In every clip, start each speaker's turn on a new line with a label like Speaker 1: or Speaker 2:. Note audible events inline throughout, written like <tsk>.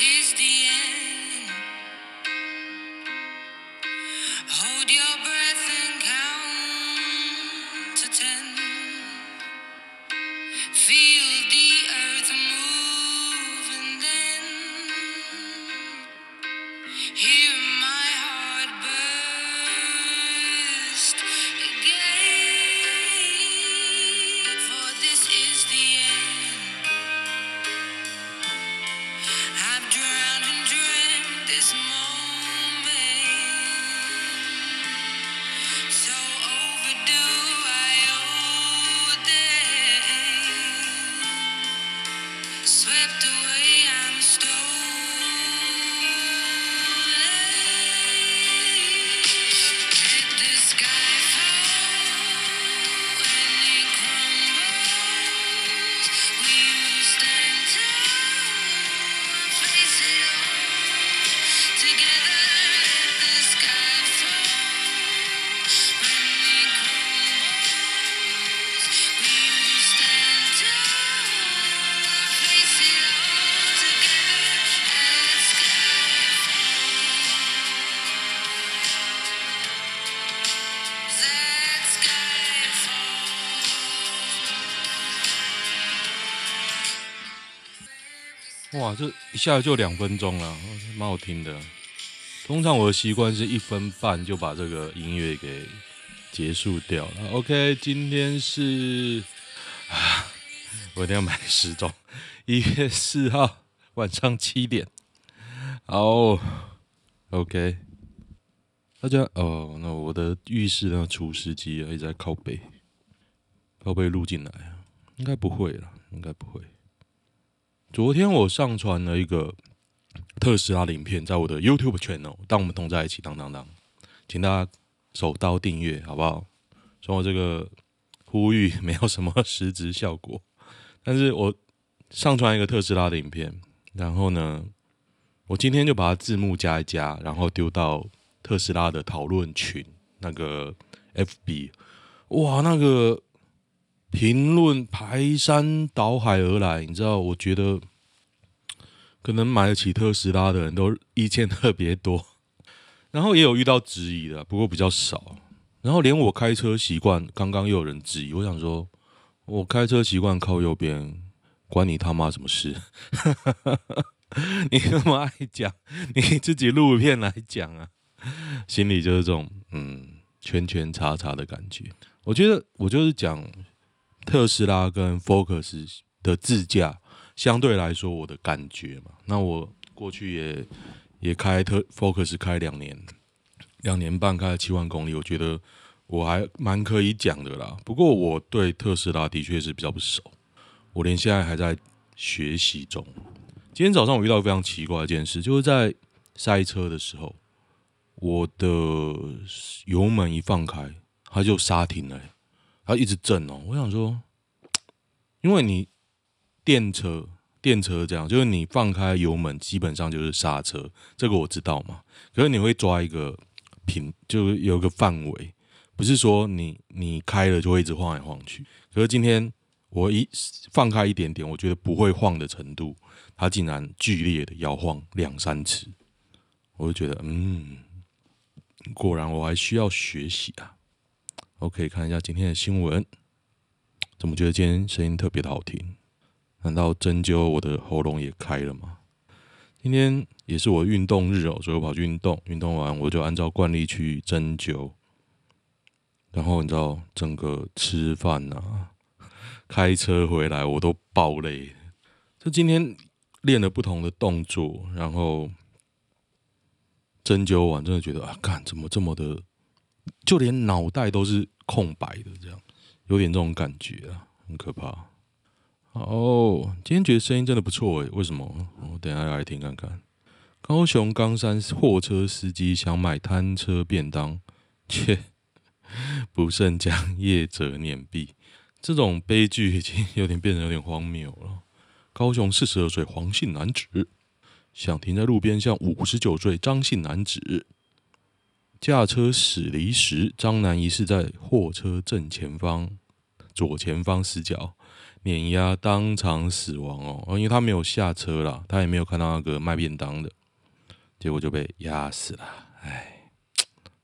Speaker 1: is the end. 哇，这一下就两分钟了，蛮好听的。通常我的习惯是一分半就把这个音乐给结束掉了。OK，今天是啊，我一定要买时钟。一月四号晚上七点。好，OK。大家哦，那我的浴室那除湿机啊一直在靠背，靠背录进来啊？应该不会了，应该不会。昨天我上传了一个特斯拉的影片，在我的 YouTube channel。当我们同在一起，当当当，请大家手刀订阅，好不好？从我这个呼吁没有什么实质效果，但是我上传一个特斯拉的影片，然后呢，我今天就把它字幕加一加，然后丢到特斯拉的讨论群那个 FB。哇，那个。评论排山倒海而来，你知道？我觉得可能买得起特斯拉的人都意见特别多，<laughs> 然后也有遇到质疑的，不过比较少。然后连我开车习惯，刚刚又有人质疑。我想说，我开车习惯靠右边，关你他妈什么事？<laughs> 你那么爱讲，你自己录片来讲啊，心里就是这种嗯圈圈叉叉的感觉。我觉得我就是讲。特斯拉跟 Focus 的自驾相对来说，我的感觉嘛，那我过去也也开特 Focus 开两年，两年半开了七万公里，我觉得我还蛮可以讲的啦。不过我对特斯拉的确是比较不熟，我连现在还在学习中。今天早上我遇到非常奇怪一件事，就是在塞车的时候，我的油门一放开，它就刹停了。它一直震哦，我想说，因为你电车电车这样，就是你放开油门，基本上就是刹车，这个我知道嘛。可是你会抓一个平，就有一个范围，不是说你你开了就会一直晃来晃去。可是今天我一放开一点点，我觉得不会晃的程度，它竟然剧烈的摇晃两三次，我就觉得，嗯，果然我还需要学习啊。OK，看一下今天的新闻。怎么觉得今天声音特别的好听？难道针灸我的喉咙也开了吗？今天也是我运动日哦，所以我跑去运动。运动完我就按照惯例去针灸。然后你知道，整个吃饭啊、开车回来我都爆累。就今天练了不同的动作，然后针灸完，真的觉得啊，干怎么这么的？就连脑袋都是空白的，这样有点这种感觉啊，很可怕。哦，今天觉得声音真的不错诶，为什么？我等下要来听看看。高雄冈山货车司机想买摊车便当，却 <laughs> 不慎将业者碾毙，这种悲剧已经有点变得有点荒谬了。高雄四十二岁黄姓男子想停在路边，向五十九岁张姓男子。驾车驶离时，张男疑似在货车正前方、左前方死角，碾压当场死亡哦，因为他没有下车啦，他也没有看到那个卖便当的，结果就被压死了，哎，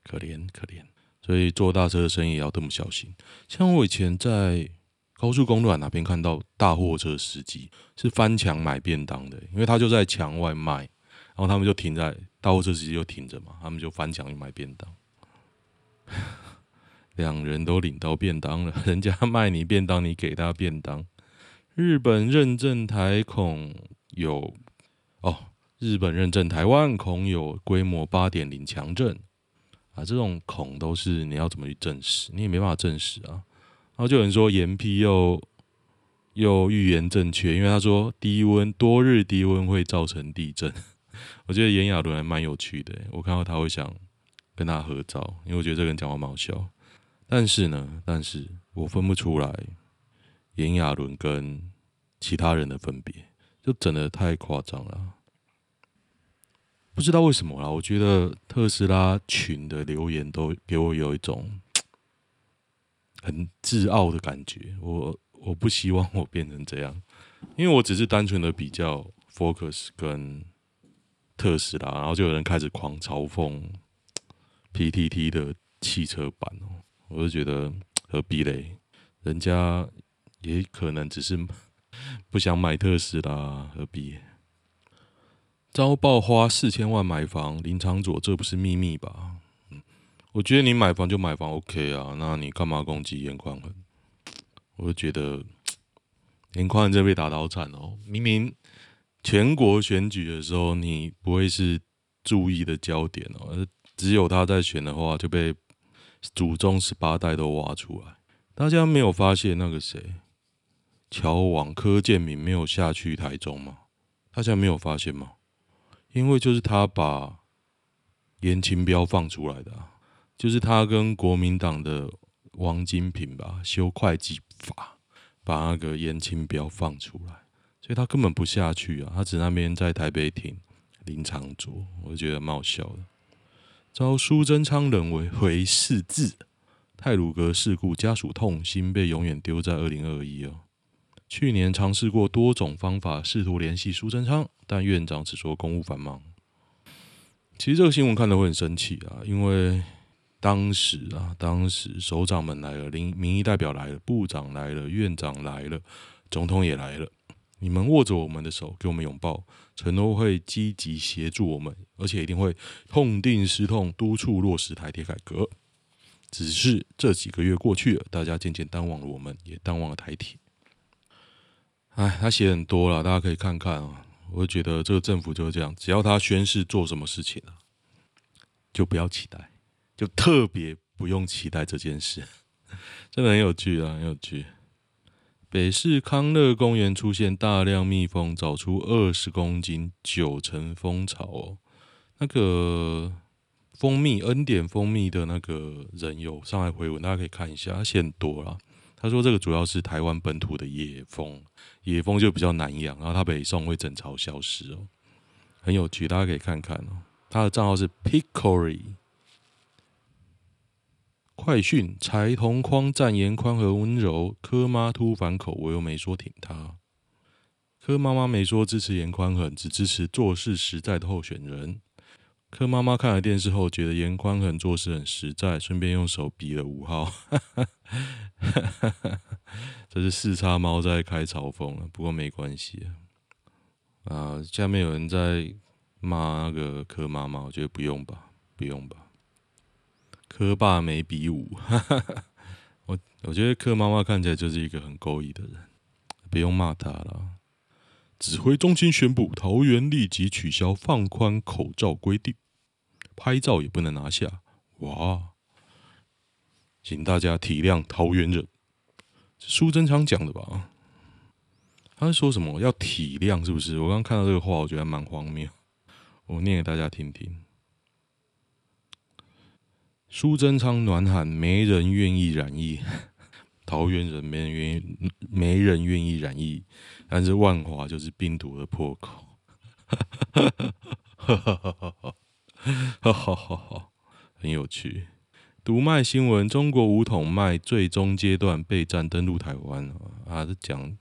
Speaker 1: 可怜可怜。所以坐大车的生意也要这么小心。像我以前在高速公路哪边看到大货车司机是翻墙买便当的，因为他就在墙外卖，然后他们就停在大货车司机就停着嘛，他们就翻墙去买便当。<laughs> 两人都领到便当了，<laughs> 人家卖你便当，你给他便当。日本认证台恐有哦，日本认证台湾恐有规模八点零强震啊，这种恐都是你要怎么去证实？你也没办法证实啊。然后就有人说严批又又预言正确，因为他说低温多日低温会造成地震。我觉得炎亚纶还蛮有趣的，我看到他会想跟他合照，因为我觉得这个人讲话蛮好笑。但是呢，但是我分不出来炎亚纶跟其他人的分别，就真的太夸张了。不知道为什么啦，我觉得特斯拉群的留言都给我有一种 <tsk> 很自傲的感觉。我我不希望我变成这样，因为我只是单纯的比较 Focus 跟特斯拉，然后就有人开始狂嘲讽 PTT 的汽车版哦。我就觉得何必嘞？人家也可能只是 <laughs> 不想买特斯拉，何必？遭爆花四千万买房，林昶佐这不是秘密吧？嗯，我觉得你买房就买房 OK 啊，那你干嘛攻击严宽恒？我就觉得严宽恒这被打倒惨哦，明明全国选举的时候你不会是注意的焦点哦，只有他在选的话就被。祖宗十八代都挖出来，大家没有发现那个谁，乔王柯建铭没有下去台中吗？大家没有发现吗？因为就是他把颜清标放出来的，就是他跟国民党的王金平吧修会计法，把那个颜清标放出来，所以他根本不下去啊，他只那边在台北挺林昶佐，我就觉得蛮好笑的。遭苏贞昌人为回事字，太鲁阁事故家属痛心，被永远丢在二零二一哦。去年尝试过多种方法试图联系苏贞昌，但院长只说公务繁忙。其实这个新闻看得会很生气啊，因为当时啊，当时首长们来了，民民意代表来了，部长来了，院长来了，总统也来了。你们握着我们的手，给我们拥抱，承诺会积极协助我们，而且一定会痛定思痛，督促落实台铁改革。只是这几个月过去了，大家渐渐淡忘了我们，也淡忘了台铁。哎，他写很多了，大家可以看看啊。我觉得这个政府就是这样，只要他宣誓做什么事情了，就不要期待，就特别不用期待这件事。<laughs> 真的很有趣啊，很有趣。北市康乐公园出现大量蜜蜂，找出二十公斤九成蜂巢哦。那个蜂蜜恩典蜂蜜的那个人有上来回文，大家可以看一下，他写很多啦。他说这个主要是台湾本土的野蜂，野蜂就比较难养，然后它北送会整巢消失哦，很有趣，大家可以看看哦。他的账号是 picory。快讯：财同框赞颜宽和温柔，柯妈突反口，我又没说挺他。柯妈妈没说支持严宽恒，只支持做事实在的候选人。柯妈妈看了电视后，觉得严宽恒做事很实在，顺便用手比了五号。<laughs> 这是四叉猫在开嘲讽了，不过没关系啊啊。下面有人在骂那个柯妈妈，我觉得不用吧，不用吧。柯爸没比武，<laughs> 我我觉得柯妈妈看起来就是一个很勾引的人，不用骂他了。指挥中心宣布，桃园立即取消放宽口罩规定，拍照也不能拿下。哇，请大家体谅桃园人，苏贞昌讲的吧？他是说什么？要体谅是不是？我刚刚看到这个话，我觉得蛮荒谬。我念给大家听听。苏贞昌暖喊没人愿意染疫，<laughs> 桃园人没人愿意，没人愿意染疫，但是万华就是病毒的破口。<laughs> 很有趣。读卖新闻，中国五统卖最终阶段备战登陆台湾啊，这讲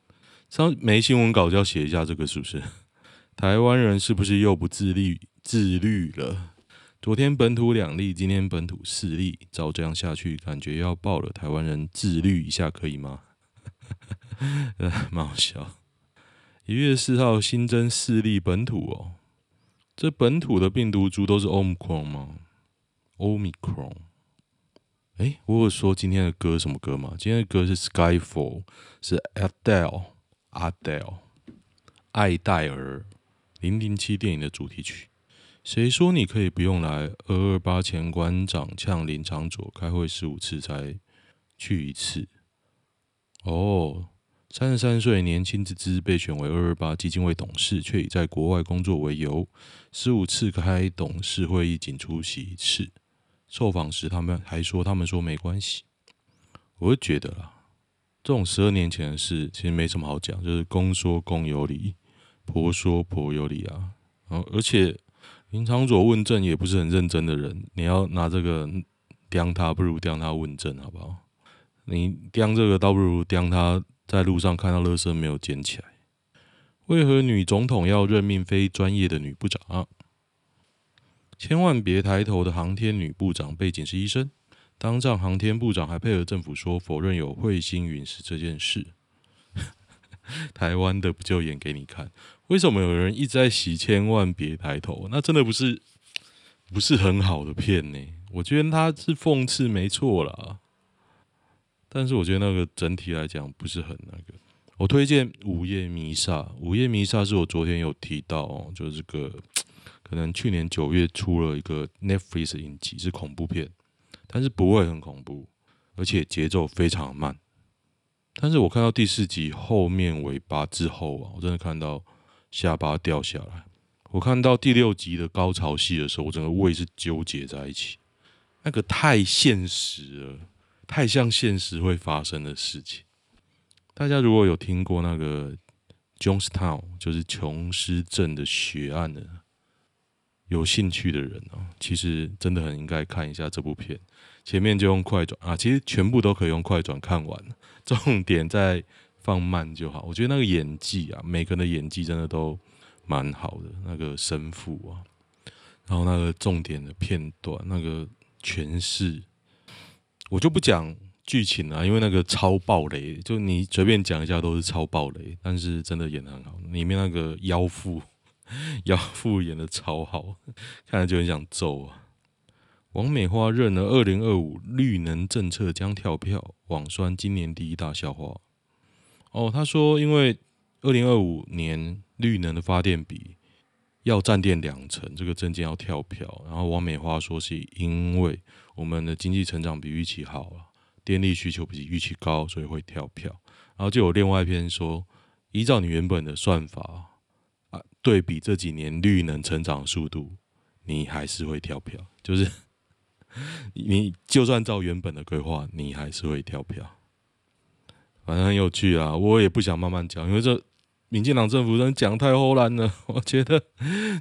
Speaker 1: 上没新闻稿就要写一下这个是不是？<laughs> 台湾人是不是又不自律自律了？昨天本土两例，今天本土四例，照这样下去，感觉要爆了。台湾人自律一下可以吗？<laughs> 蛮好笑。一月四号新增四例本土哦，这本土的病毒株都是 Omicron 吗？Omicron。哎，我有说今天的歌什么歌吗？今天的歌是 Skyfall，是 Adele，Adele，爱戴尔，零零七电影的主题曲。谁说你可以不用来？二二八前馆长呛林昶佐，开会十五次才去一次。哦，三十三岁年轻之姿被选为二二八基金会董事，却以在国外工作为由，十五次开董事会议仅出席一次。受访时，他们还说他们说没关系。我会觉得啦，这种十二年前的事其实没什么好讲，就是公说公有理，婆说婆有理啊。然后而且。林昶佐问政也不是很认真的人，你要拿这个刁他，不如刁他问政，好不好？你刁这个，倒不如刁他在路上看到垃圾没有捡起来。为何女总统要任命非专业的女部长？千万别抬头的航天女部长背景是医生，当上航天部长还配合政府说否认有彗星陨石这件事。台湾的不就演给你看？为什么有人一直在洗？千万别抬头，那真的不是不是很好的片呢？我觉得他是讽刺没错啦，但是我觉得那个整体来讲不是很那个。我推荐《午夜弥撒》，《午夜弥撒》是我昨天有提到哦，就是个可能去年九月出了一个 Netflix 影集，是恐怖片，但是不会很恐怖，而且节奏非常慢。但是我看到第四集后面尾巴之后啊，我真的看到下巴掉下来。我看到第六集的高潮戏的时候，我整个胃是纠结在一起。那个太现实了，太像现实会发生的事情。大家如果有听过那个 Jonestown，就是琼斯镇的血案的，有兴趣的人哦，其实真的很应该看一下这部片。前面就用快转啊，其实全部都可以用快转看完。重点再放慢就好。我觉得那个演技啊，每个人的演技真的都蛮好的。那个神父啊，然后那个重点的片段，那个诠释，我就不讲剧情了，因为那个超爆雷，就你随便讲一下都是超爆雷。但是真的演得很好，里面那个妖妇，妖妇 <laughs> 演的超好，看着就很想揍啊。王美花认了二零二五绿能政策将跳票，网酸今年第一大笑话。哦，他说因为二零二五年绿能的发电比要占电两成，这个证件要跳票。然后王美花说是因为我们的经济成长比预期好啊，电力需求比预期高，所以会跳票。然后就有另外一篇说，依照你原本的算法，对比这几年绿能成长速度，你还是会跳票，就是。<laughs> 你就算照原本的规划，你还是会跳票。反正很有趣啊，我也不想慢慢讲，因为这民进党政府真讲太唬烂了，我觉得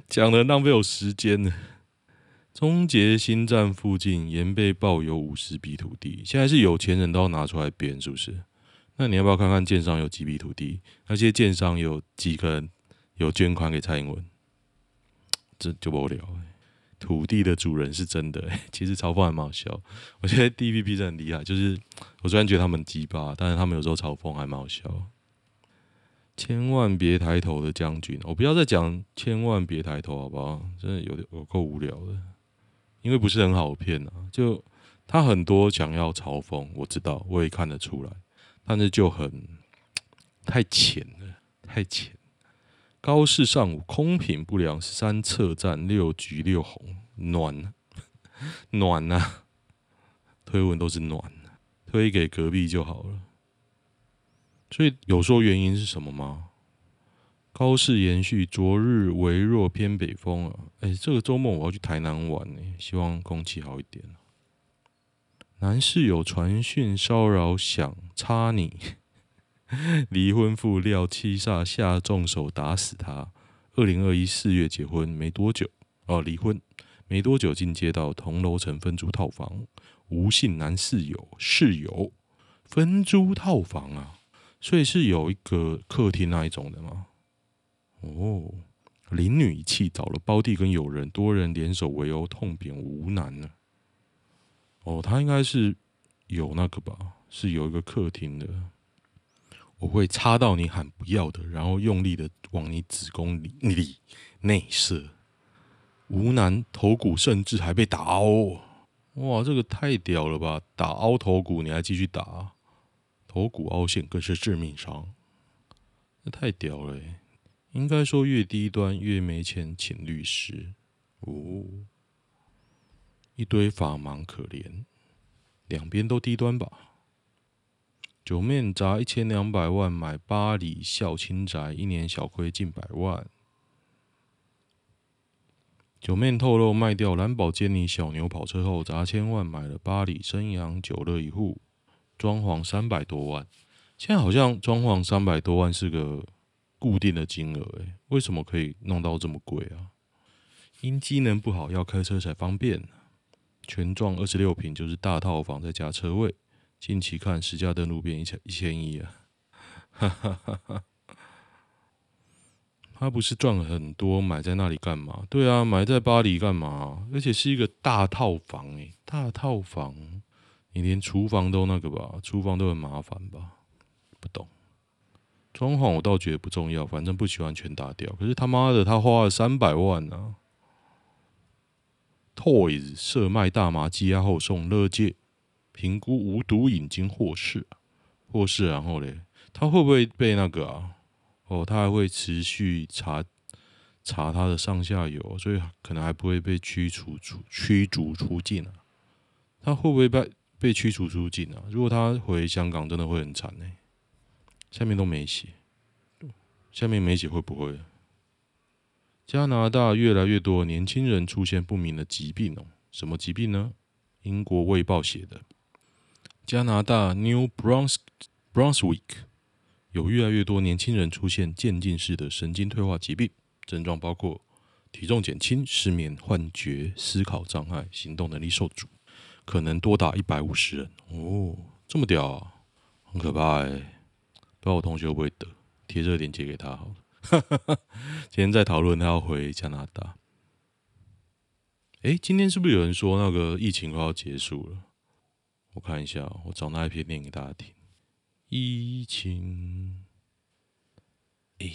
Speaker 1: 讲的浪费我时间呢。中捷新站附近沿被爆有五十笔土地，现在是有钱人都要拿出来编，是不是？那你要不要看看建商有几笔土地？那些建商有几个人有捐款给蔡英文？这就不无聊。土地的主人是真的，欸，<laughs> 其实嘲讽还蛮好笑。我觉得 DPP 真的很厉害，就是我虽然觉得他们鸡巴，但是他们有时候嘲讽还蛮好笑。千万别抬头的将军，我不要再讲千万别抬头，好不好？真的有点有够无聊的，因为不是很好骗啊。就他很多想要嘲讽，我知道，我也看得出来，但是就很 <tsk> 太浅了，太浅。高市上午空品不良，三侧站六橘六红，暖暖啊！推文都是暖，推给隔壁就好了。所以有说原因是什么吗？高市延续昨日微弱偏北风啊！哎，这个周末我要去台南玩呢，希望空气好一点。男室友传讯骚扰，想插你。<laughs> 离婚妇料七煞下重手打死他。二零二一四月结婚没多久哦，离婚没多久进接到同楼层分租套房，吴姓男室友室友分租套房啊，所以是有一个客厅那一种的吗？哦，林女一气找了胞弟跟友人多人联手围殴痛扁吴男呢。哦，他应该是有那个吧，是有一个客厅的。我会插到你喊不要的，然后用力的往你子宫里里内射。吴楠头骨甚至还被打凹，哇，这个太屌了吧！打凹头骨你还继续打，头骨凹陷更是致命伤，那太屌了欸！应该说越低端越没钱请律师哦，一堆法盲可怜，两边都低端吧。九面砸一千两百万买巴黎孝亲宅，一年小亏近百万。九面透露卖掉蓝宝坚尼小牛跑车后，砸千万买了巴黎生阳酒乐一户，装潢三百多万。现在好像装潢三百多万是个固定的金额，诶，为什么可以弄到这么贵啊？因机能不好，要开车才方便。全幢二十六坪，就是大套房再加车位。近期看实价登录变一千一千一啊，哈哈哈哈！他不是赚很多，买在那里干嘛？对啊，买在巴黎干嘛？而且是一个大套房诶、大套房，你连厨房都那个吧？厨房都很麻烦吧？不懂。装潢我倒觉得不重要，反正不喜欢全打掉。可是他妈的，他花了三百万啊！Toys 设卖大麻羁押后送乐戒。评估无毒瘾经获释，获释，然后嘞，他会不会被那个啊？哦，他还会持续查查他的上下游，所以可能还不会被驱逐出驱逐出境啊？他会不会被被驱逐出境啊？如果他回香港，真的会很惨呢。下面都没写，下面没写会不会？加拿大越来越多年轻人出现不明的疾病哦，什么疾病呢？英国卫报写的。加拿大 New Brunswick 有越来越多年轻人出现渐进式的神经退化疾病，症状包括体重减轻、失眠、幻觉、思考障碍、行动能力受阻，可能多达一百五十人哦，这么屌啊，很可怕哎！不知道我同学会不会得，贴热点接给他好了。<laughs> 今天在讨论他要回加拿大。诶，今天是不是有人说那个疫情快要结束了？我看一下，我找那一篇念给大家听。疫情，诶，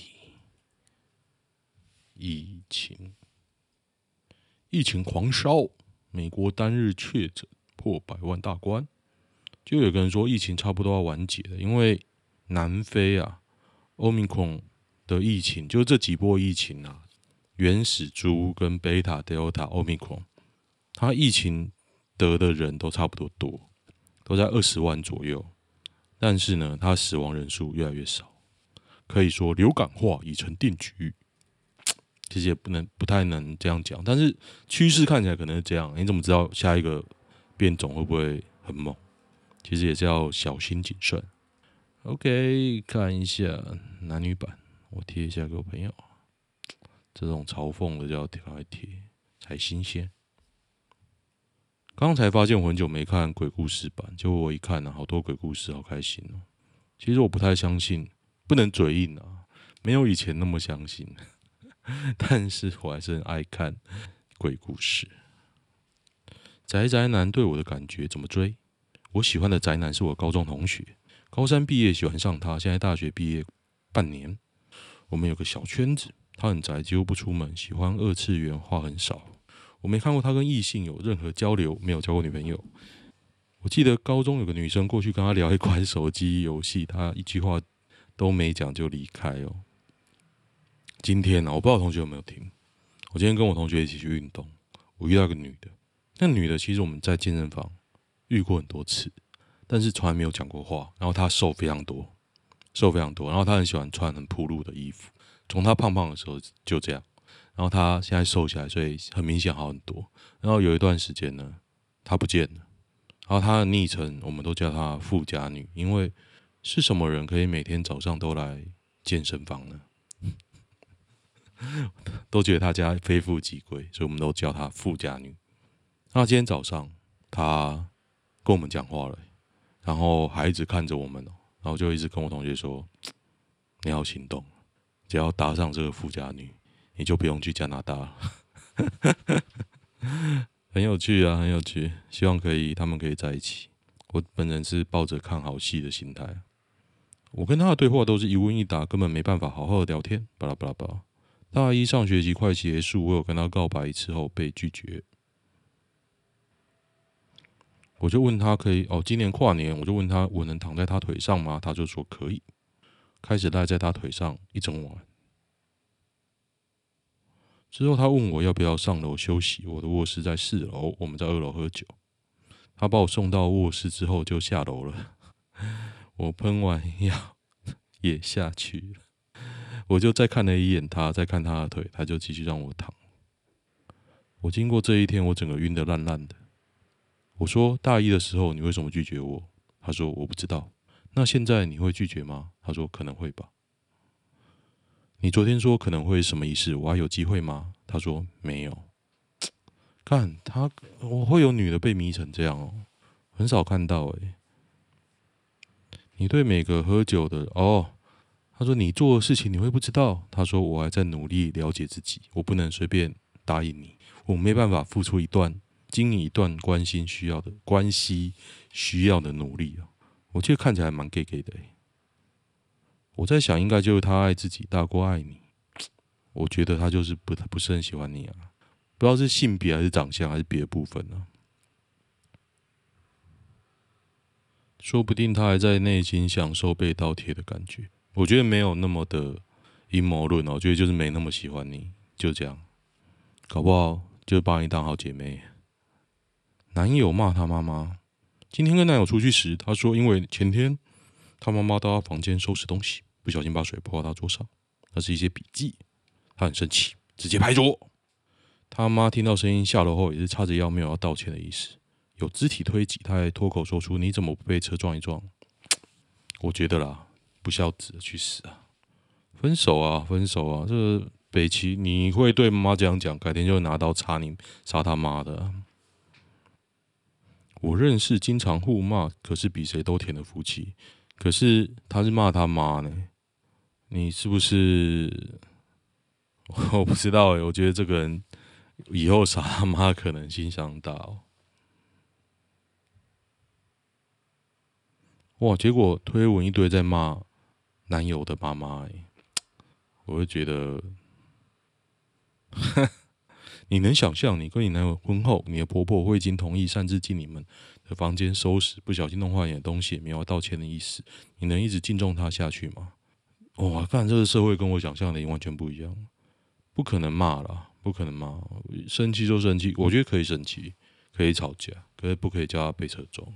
Speaker 1: 疫情，疫情狂烧，美国单日确诊破百万大关。就有个人说，疫情差不多要完结了，因为南非啊，欧米孔的疫情，就这几波疫情啊，原始株跟贝塔、德尔塔、欧米孔，它疫情得的人都差不多多。都在二十万左右，但是呢，他死亡人数越来越少，可以说流感化已成定局。其实也不能不太能这样讲，但是趋势看起来可能是这样。你怎么知道下一个变种会不会很猛？其实也是要小心谨慎。OK，看一下男女版，我贴一下给我朋友。这种嘲讽的就要贴来贴才新鲜。刚才发现我很久没看鬼故事版，结果我一看呢、好多鬼故事，好开心哦。其实我不太相信，不能嘴硬啊，没有以前那么相信，<laughs> 但是我还是很爱看鬼故事。宅宅男对我的感觉怎么追？我喜欢的宅男是我高中同学，高三毕业喜欢上他，现在大学毕业半年，我们有个小圈子，他很宅，几乎不出门，喜欢二次元，话很少。我没看过他跟异性有任何交流，没有交过女朋友。我记得高中有个女生过去跟他聊一款手机游戏，他一句话都没讲就离开哦。今天呢、我不知道同学有没有听。我今天跟我同学一起去运动，我遇到个女的。那女的其实我们在健身房遇过很多次，但是从来没有讲过话。然后她瘦非常多，瘦非常多。然后她很喜欢穿很暴露的衣服，从她胖胖的时候就这样。然后他现在瘦下来，所以很明显好很多。然后有一段时间呢，他不见了。然后他的昵称我们都叫他“富家女”，因为是什么人可以每天早上都来健身房呢？<laughs> 都觉得他家非富即贵，所以我们都叫他“富家女”。那今天早上他跟我们讲话了，然后还一直看着我们，然后就一直跟我同学说，你要行动，只要搭上这个富家女，你就不用去加拿大了。<laughs> 很有趣啊，很有趣，希望可以他们可以在一起。我本人是抱着看好戏的心态，我跟他的对话都是一问一答，根本没办法好好的聊天。巴拉巴拉巴拉。大一上学期快结束，我有跟他告白一次后被拒绝，我就问他可以哦，今年跨年我就问他我能躺在他腿上吗？他就说可以，开始赖在他腿上一整晚。之后他问我要不要上楼休息，我的卧室在四楼，我们在二楼喝酒。他把我送到卧室之后就下楼了，<laughs> 我喷完药也下去了，我就再看了一眼他，再看他的腿，他就继续让我躺。我经过这一天，我整个晕得烂烂的。我说大一的时候你为什么拒绝我？他说我不知道。那现在你会拒绝吗？他说可能会吧。你昨天说可能会什么意思？我还有机会吗？他说没有。<tsk> 看他，我会有女的被迷成这样哦，很少看到诶。你对每个喝酒的哦，他说你做的事情你会不知道。他说我还在努力了解自己，我不能随便答应你，我没办法付出一段经营一段关心需要的关系需要的努力哦。我觉得看起来蛮 gay gay 的诶。我在想，应该就是他爱自己大过爱你。我觉得他就是不不是很喜欢你啊。不知道是性别还是长相还是别的部分呢、说不定他还在内心享受被倒贴的感觉。我觉得没有那么的阴谋论哦，我觉得就是没那么喜欢你，就这样。搞不好就把你当好姐妹。男友骂他妈妈，今天跟男友出去时，他说因为前天他妈妈到他房间收拾东西，不小心把水泼到他桌上，那是一些笔记，他很生气，直接拍桌。他妈听到声音下楼后也是叉着腰，没有要道歉的意思，有肢体推挤，他还脱口说出：“你怎么不被车撞一撞？”我觉得啦，不孝子去死啊！分手啊，分手啊！这北齐，你会对妈妈这样讲，改天就拿刀插你，杀他妈的！我认识经常互骂，可是比谁都甜的夫妻，可是他是骂他妈呢？你是不是？<laughs> 我不知道诶，我觉得这个人。以后杀他妈可能性相当大哦！哇，结果推文一堆在骂男友的妈妈，哎，我会觉得，<laughs> 你能想象你跟你男友婚后，你的婆婆会经同意擅自进你们的房间收拾，不小心弄坏你的东西，也没有道歉的意思，你能一直敬重他下去吗？哇，看这个社会跟我想象的完全不一样，不可能骂了。不可能骂！生气就生气，我觉得可以生气，可以吵架，可是不可以叫他被车撞。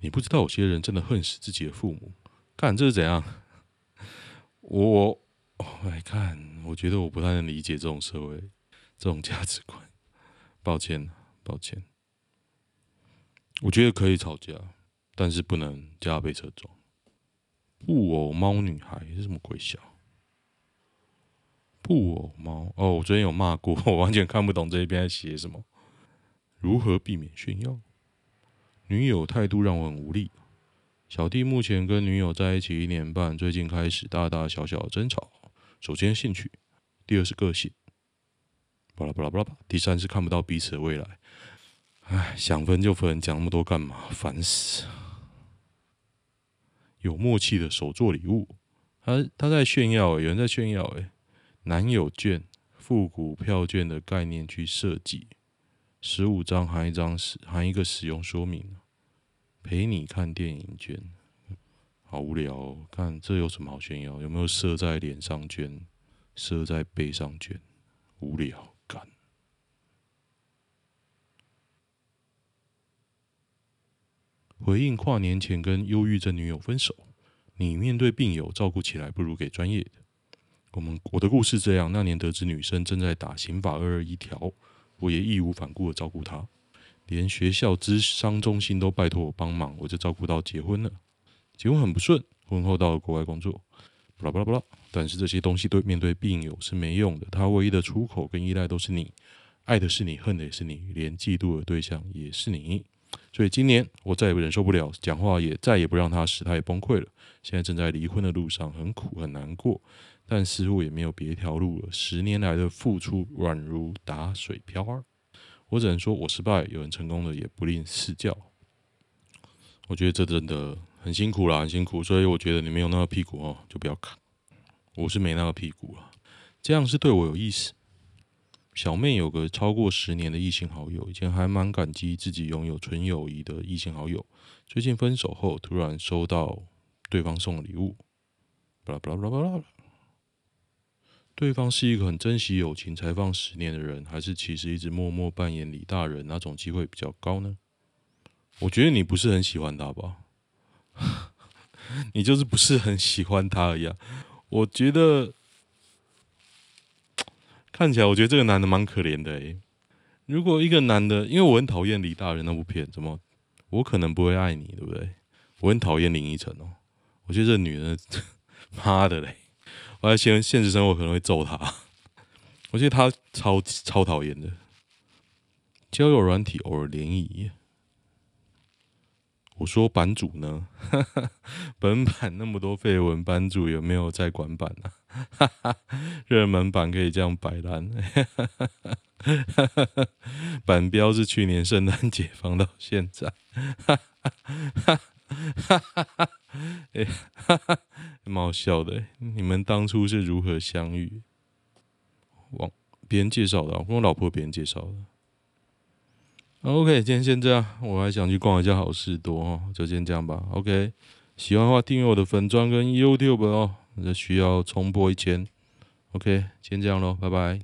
Speaker 1: 你不知道有些人真的恨死自己的父母，看这是怎样？我来看，我觉得我不太能理解这种社会、这种价值观。抱歉，抱歉。我觉得可以吵架，但是不能叫他被车撞。布偶猫女孩是什么鬼笑？布偶猫哦，我昨天有骂过，<laughs> 我完全看不懂这一篇在写什么。如何避免炫耀？女友态度让我很无力。小弟目前跟女友在一起一年半，最近开始大大小小的争吵。首先兴趣，第二是个性，巴拉巴拉巴拉，第三是看不到彼此的未来。唉，想分就分，讲那么多干嘛？烦死！有默契的手作礼物，他他在炫耀，有人在炫耀，诶。男友券、复古票券的概念去设计，十五张含一张使含一个使用说明，陪你看电影券，好无聊哦！看这有什么好炫耀？有没有射在脸上券？射在背上券？无聊干。回应跨年前跟忧郁症女友分手，你面对病友照顾起来不如给专业的。我们我的故事这样：那年得知女生正在打刑法二二一条，我也义无反顾的照顾她，连学校咨商中心都拜托我帮忙，我就照顾到结婚了。结婚很不顺，婚后到了国外工作，巴拉巴拉巴拉。但是这些东西对面对病友是没用的，他唯一的出口跟依赖都是你，爱的是你，恨的也是你，连嫉妒的对象也是你。所以今年我再也忍受不了，讲话也再也不让他使他也崩溃了。现在正在离婚的路上，很苦很难过，但似乎也没有别条路了。十年来的付出软如打水漂儿，我只能说我失败，有人成功了也不吝赐教。我觉得这真的很辛苦啦，很辛苦。所以我觉得你没有那个屁股哦，就不要看。我是没那个屁股了，这样是对我有意思。小妹有个超过十年的异性好友，以前还蛮感激自己拥有纯友谊的异性好友。最近分手后，突然收到对方送的礼物，巴拉巴拉巴拉巴拉。对方是一个很珍惜友情才放十年的人，还是其实一直默默扮演李大人，哪种机会比较高呢？我觉得你不是很喜欢他吧？<laughs> 你就是不是很喜欢他而已啊。我觉得。看起来我觉得这个男的蛮可怜的诶。如果一个男的，因为我很讨厌李大人那部片，怎么我可能不会爱你，对不对？我很讨厌林依晨哦，我觉得这女人 <laughs> 妈的嘞，我在现现实生活可能会揍她，我觉得她超超讨厌的。交友软体偶尔联谊。我说版主呢？<laughs> 本版那么多废文，版主有没有在管版啊？<laughs> 热门版可以这样摆烂。<laughs> 版标是去年圣诞节放到现在。哎，蛮好笑的。你们当初是如何相遇？网别人介绍的，我跟我老婆别人介绍的。OK，今天先这样，我还想去逛一下好事多哦，就先这样吧。OK，喜欢的话订阅我的粉专跟 YouTube 哦，这需要冲破一千。OK，先这样喽，拜拜。